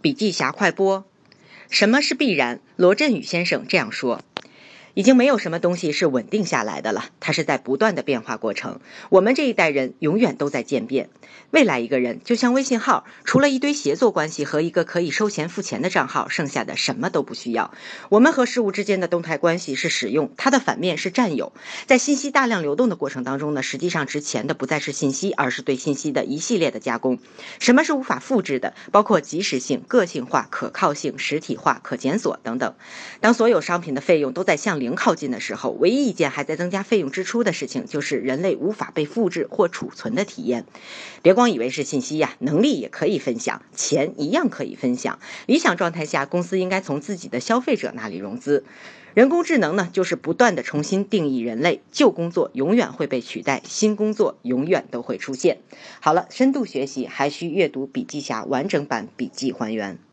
笔记侠快播。什么是必然？罗振宇先生这样说。已经没有什么东西是稳定下来的了，它是在不断的变化过程。我们这一代人永远都在渐变。未来一个人就像微信号，除了一堆协作关系和一个可以收钱付钱的账号，剩下的什么都不需要。我们和事物之间的动态关系是使用，它的反面是占有。在信息大量流动的过程当中呢，实际上值钱的不再是信息，而是对信息的一系列的加工。什么是无法复制的？包括及时性、个性化、可靠性、实体化、可检索等等。当所有商品的费用都在向零靠近的时候，唯一一件还在增加费用支出的事情，就是人类无法被复制或储存的体验。别光以为是信息呀，能力也可以分享，钱一样可以分享。理想状态下，公司应该从自己的消费者那里融资。人工智能呢，就是不断的重新定义人类，旧工作永远会被取代，新工作永远都会出现。好了，深度学习还需阅读笔记侠完整版笔记还原。